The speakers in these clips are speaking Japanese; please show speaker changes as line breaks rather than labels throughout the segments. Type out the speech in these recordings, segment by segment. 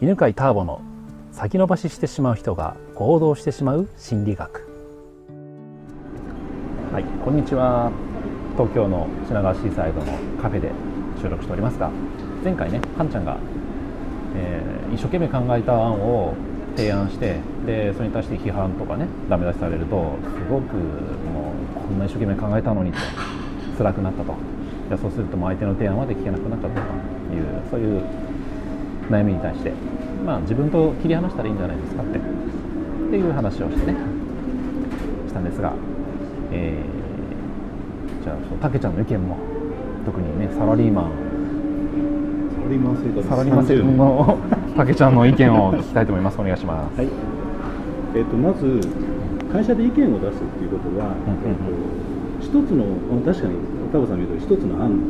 犬飼ターボの先延ばししてしまう人が行動してしまう心理学。はいこんにちは。東京の品川シーサイドのカフェで収録しておりますが前回ねはんちゃんが、えー、一生懸命考えた案を提案してでそれに対して批判とかねダメ出しされるとすごくもうこんな一生懸命考えたのにと辛くなったと。じゃそうするともう相手の提案まで聞けなくなっちゃったというそういう悩みに対して、まあ、自分と切り離したらいいんじゃないですかってっていう話をしてねしたんですが、えー、じゃあたけちゃんの意見も特にねサラリーマン
サラリーマン生活。
サラリーマン生活の たけちゃんの意見を聞きたいと思います。お願いします、はい。
えーと、まず会社で意見を出すっていうことは、えーと、一つの確かに田さん言うと一つの案なん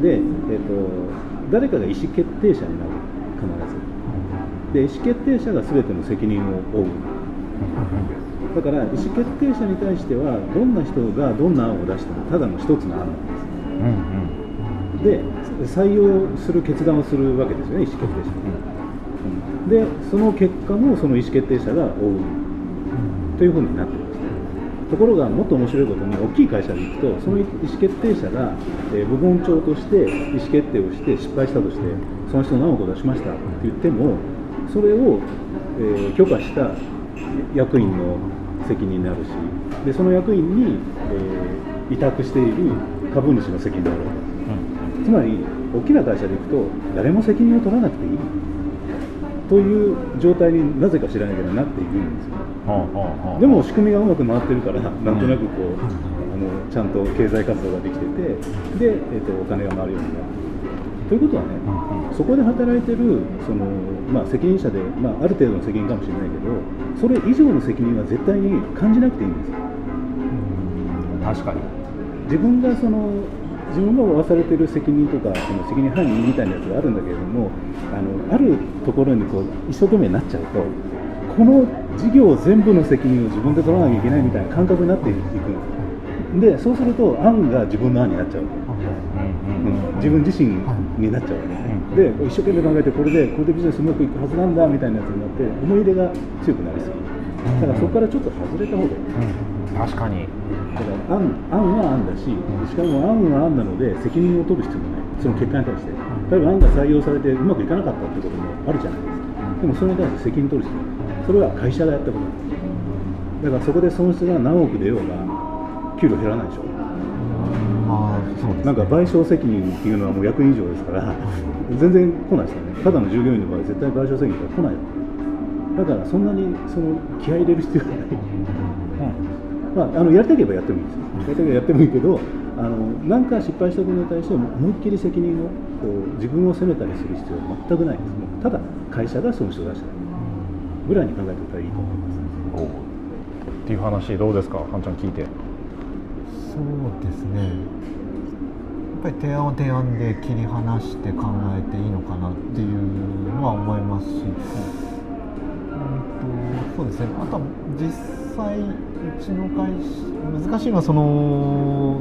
です。で、えーと誰かが意思決定者になる必ず。で意思決定者が全ての責任を負う。だから意思決定者に対してはどんな人がどんな案を出してもただの一つの案なんです、うんうん、で採用する決断をするわけですよね意思決定者が、でその結果もその意思決定者が負う。というふうになってるところがもっと面白いことに大きい会社で行くとその意思決定者が、えー、部門長として意思決定をして失敗したとしてその人何億出しましたって言ってもそれを、えー、許可した役員の責任になるしでその役員に、えー、委託している株主の責任になる、うん、つまり大きな会社で行くと誰も責任を取らなくていい。という状態になぜか知らないけどなっているんですよ、でも仕組みがうまく回ってるからなんとなくこう、あのちゃんと経済活動ができててで、えーと、お金が回るようになってということはね、そこで働いてるその、まあ、責任者で、まあ、ある程度の責任かもしれないけどそれ以上の責任は絶対に感じなくていいんです。よ
確かに。
自分がその自分が負わされている責任とかその責任範囲みたいなやつがあるんだけれどもあのあるところにこう一生懸命になっちゃうとこの事業全部の責任を自分で取らなきゃいけないみたいな感覚になっていく。んでそうすると案が自分の案になっちゃう、うん、自分自身になっちゃうで一生懸命考えてこれでこれでビジネスうまくいくはずなんだみたいなやつになって思い入れが強くなりすぎるだからそこからちょっと外れた方がいい、
確かに。
だから案案は案だし、しかも案は案なので責任を取る必要もない、その結果に対して、例えば案が採用されてうまくいかなかったということもあるじゃないですか、でもそれに対して責任取る必要それは会社がやったことなんです、だからそこで損失が何億出ようが、給料減らないでしょ。あそうなんか賠償責任っていうのはもう役員以上ですから、全然来ないですよね、ただの従業員の場合、絶対賠償責任が来ないだからそんなにその気合い入れる必要がない。まあ、あのやりたければやってもいいです。やりたければやってもいいけどあの何か失敗したことに対して思いっきり責任をこう自分を責めたりする必要は全くないです。ただ会社が損失を出したぐらいに考えておいたらいいと思います。
っていう話どうですか？はんちゃん聞いて。
そうですね。やっぱり提案は提案で切り離して考えていいのかなっていうのは思いますし、うん、とそうですね。あとは実際うちの会社難しいのはその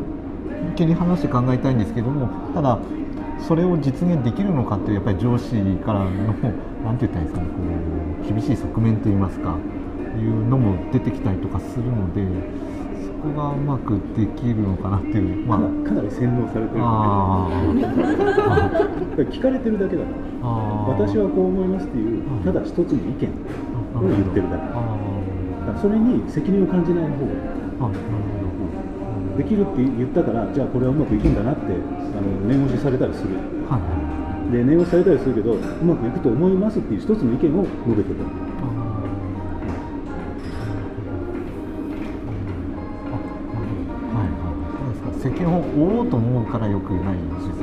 切り離して考えたいんですけどもただそれを実現できるのかっていうやっぱり上司からの何て言ったらいいですかねこう厳しい側面といいますかいうのも出てきたりとかするのでそこがうまくできるのかなっていう、
まあ、かなり洗脳されてるあ聞かれてるだけだから私はこう思いますっていうただ一つの意見を言ってるだけ。それに責任を感じない方がいい。できるって言ったからじゃあこれはうまくいくんだなってあの念押しされたりする、はい、で念押しされたりするけどうまくいくと思いますっていう一つの意見を述べてる。
責任を負おうと思うからよくないんですね。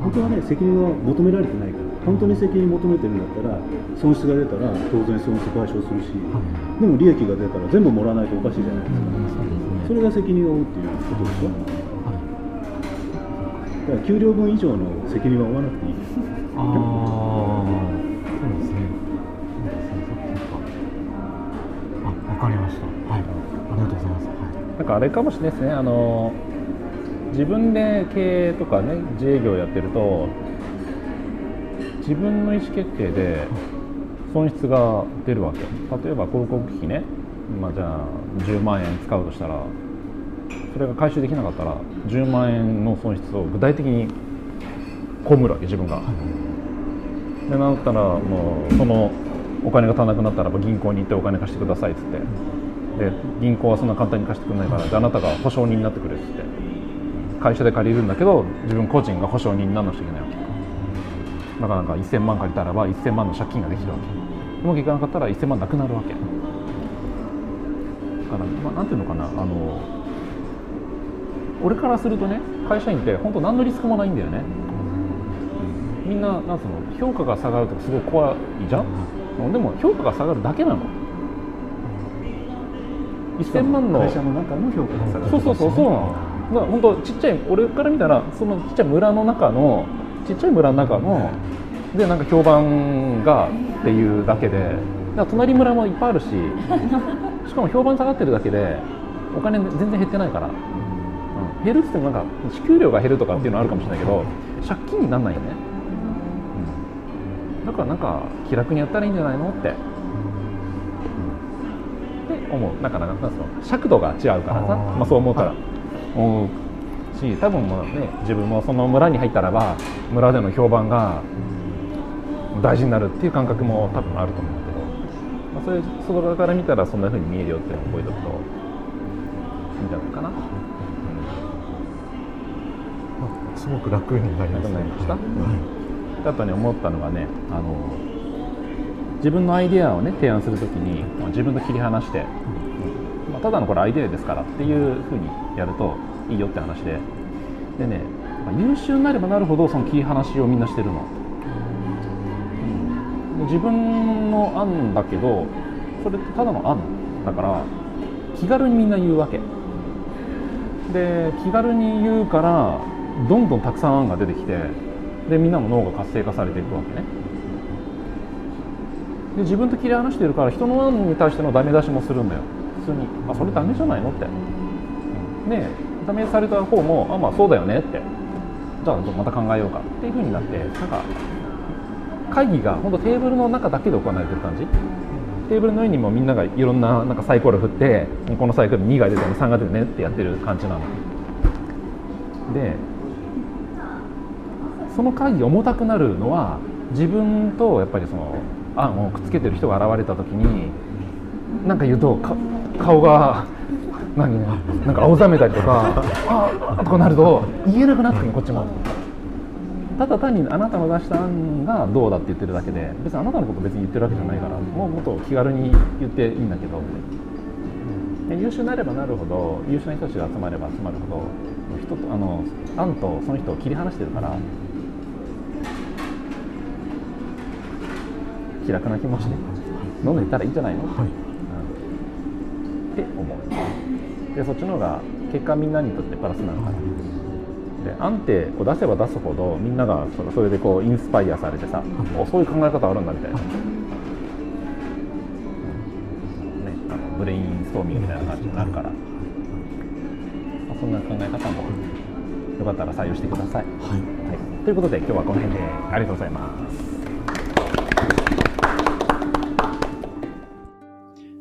本当はね責任は求められてないから。本当に責任求めてるんだったら損失が出たら当然損失賠償するし、でも利益が出たら全部もらわないとおかしいじゃないですか、それが責任を負うっていうことでしょ、だから給料分以上の責任は負わなくていいです。あそうですね。
あ、わかりました。はい、ありがとうございます。はい、
なんかあれかもしれないですね。あの自分で経営とかね自営業やってると自分の意思決定で損失が出るわけ例えば広告費ね、まあ、じゃあ10万円使うとしたらそれが回収できなかったら10万円の損失を具体的に被るわけ自分が。でなったらもうそのお金が足らなくなったら銀行に行ってお金貸してくださいっつって。で銀行はそんな簡単に貸してくれないからじゃあなたが保証人になってくれっつって。会社で借りるんだけど自分個人が保証人にならなくちゃいけないわけ。だかなか1000万借りたらば1000万の借金ができるわけ。うまくいかなかったら1000万なくなるわけ。だから、まあ、なんていうのかなあの俺からするとね会社員って本当何のリスクもないんだよね。みんななんその評価が下がるとかすごい怖いじゃん。でも評価が下がるだけなの。1000万の
会社の中の評価が下がる
そうそうそうそうなの。だから本当ちっちゃい俺から見たらそのちっちゃい村の中のちっちゃい村の中のでなんか評判がっていうだけでだ隣村もいっぱいあるししかも評判下がってるだけでお金全然減ってないから、うん、減るっつってもなんか支給料が減るとかっていうのはあるかもしれないけど借金にならないよね、うん、だからなんか気楽にやったらいいんじゃないのって、うん、って思う。だからなんかその尺度が違うからさ。まあ、そう思うから。思うし多分もうね自分もその村に入ったらば村での評判が大事になるっていう感覚も多分あると思うけど、まあ、それ外側から見たらそんな風に見えるよっていうのを覚えておくといいんじゃないかな。
あすごく楽になりま
楽
した。
になりました？ね思ったのがねあの自分のアイデアをね提案するときにまあ自分と切り離して、まあ、ただのこれアイデアですからっていうふうにやるといいよって話で。でねまあ優秀になればなるほどその切り離しをみんなしてるの、うん。で自分の案だけどそれってただの案。だから気軽にみんな言うわけ。で気軽に言うからどんどんたくさん案が出てきてでみんなの脳が活性化されていくわけね。で自分と切り離してるから人の案に対してのダメ出しもするんだよ。普通に「あそれダメじゃないの?」って。でダメされた方も「あまあそうだよね」って。じゃあまた考えようか。っていうふうになってなんか会議が本当テーブルの中だけで行われてる感じ。テーブルの上にもみんながいろんななんかサイコロ振ってこのサイコロ2が出てね3が出てねってやってる感じなの。でその会議重たくなるのは自分とやっぱりその案をくっつけてる人が現れた時になんか言うとか顔が何なんか青ざめたりとかああとかなると言えなくなってくるこっちも。ただ単にあなたの出した案がどうだって言ってるだけで別にあなたのこと別に言ってるわけじゃないからもうもっと気軽に言っていいんだけど。優秀になればなるほど優秀な人たちが集まれば集まるほど人とあの案とその人を切り離してるから気楽な気持ちでどんどん言ったらいいんじゃないの、
はい。
うん。って思う。でそっちの方が結果みんなにとってプラスなのかなで案ってこう出せば出すほどみんながそのそれでこうインスパイアされてさ、おそういう考え方あるんだみたいな、うん。ね、あのブレインストーミングみたいな感じになるから、まあそんな考え方もよかったら採用してください、
はい。
はい、ということで今日はこの辺でありがとうございます